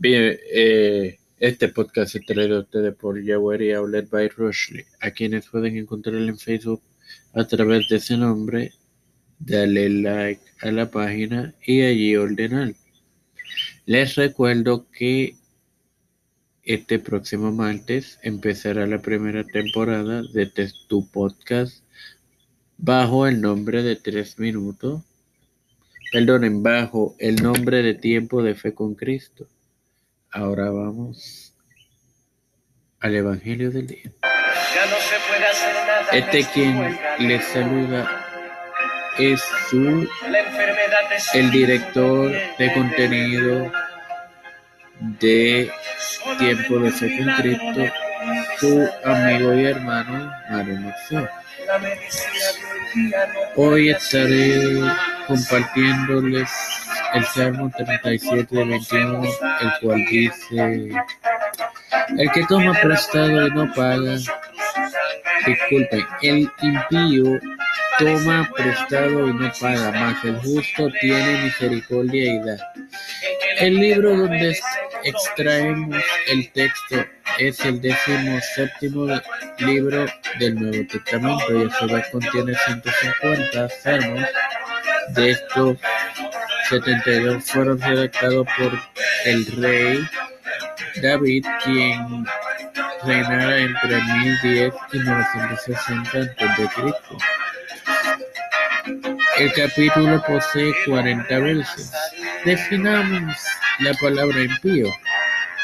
Bien, eh, este podcast es traído a ustedes por Yawari y Outlet by Rushley, a quienes pueden encontrar en Facebook a través de ese nombre. Dale like a la página y allí ordenar. Les recuerdo que este próximo martes empezará la primera temporada de Tu Podcast bajo el nombre de Tres Minutos. Perdonen, bajo el nombre de Tiempo de Fe con Cristo. Ahora vamos al Evangelio del día. Este quien les saluda es su el director de contenido de Tiempo de Fe con Cristo, su amigo y hermano Mario Maxo. Hoy estaré compartiéndoles el Salmo 37 21, el cual dice, el que toma prestado y no paga, disculpen, el impío toma prestado y no paga, más el justo tiene misericordia y da. El libro donde extraemos el texto es el décimo séptimo libro del Nuevo Testamento y a su vez contiene 150 salmos. De estos 72 fueron redactados por el rey David, quien reinara entre 1010 y 960 a.C. El capítulo posee 40 versos. Definamos la palabra impío,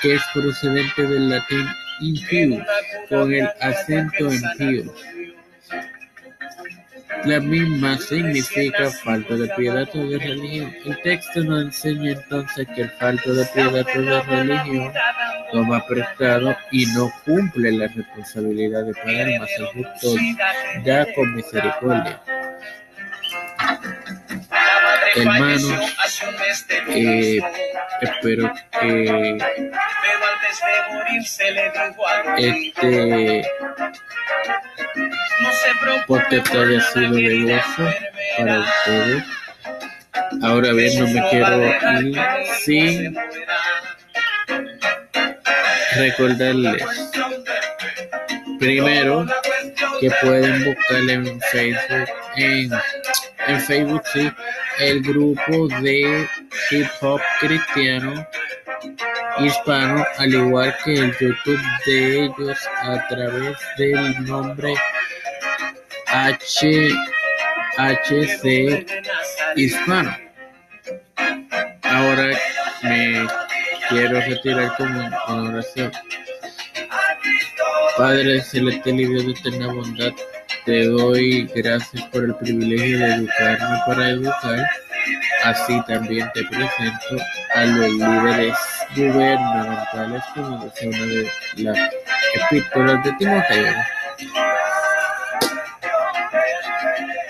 que es procedente del latín impius, con el acento en La misma significa falta de piedad o de religión. El texto nos enseña entonces que el falto de piedad o de religión toma prestado y no cumple la responsabilidad de pagar más el justo da con misericordia hermanos, eh, espero que este podcast haya sido de gozo para ustedes. Ahora bien, no me quiero ir sin recordarles primero que pueden buscar en Facebook en en Facebook, sí, el grupo de hip hop cristiano hispano, al igual que el YouTube de ellos a través del nombre HC Hispano. Ahora me quiero retirar con oración. Padre celestial y Dios de eterna bondad, te doy gracias por el privilegio de educarme para educar. Así también te presento a los líderes gubernamentales como una de las epístolas de Timoteo.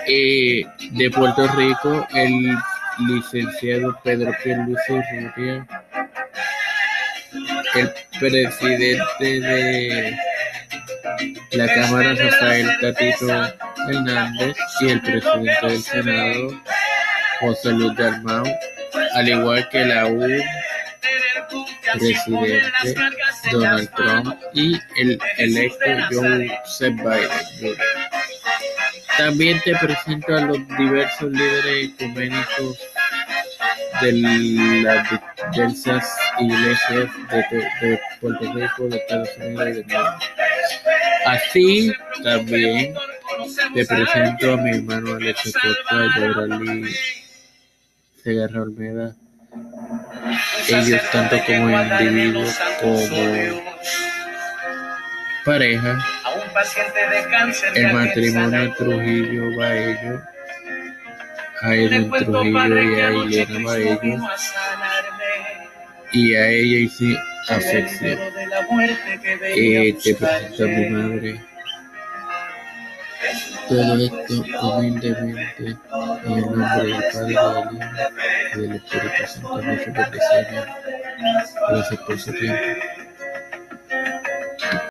Eh, de Puerto Rico, el licenciado Pedro Pierluisi Urrutia, el presidente de la Cámara Rafael Tatito Hernández y el presidente del Senado José Luis Dalmau, al igual que la U presidente Donald Trump y el electo Joseph Biden. También te presento a los diversos líderes ecuménicos de las diversas iglesias de, Puerto Rico, de Estados Unidos y de México. Así también te presento a mi hermano Alex Costa, Yorali Segarra Olmeda. Ellos tanto como individuos como pareja, el matrimonio Trujillo Baello, a Edwin Trujillo y a Elena Baello, y a ella hice afección. Eh, te presento a mi madre. Todo esto humildemente en el nombre del Padre, del Hijo y del Espíritu Santo. Muchas bendiciones. Gracias por su tiempo.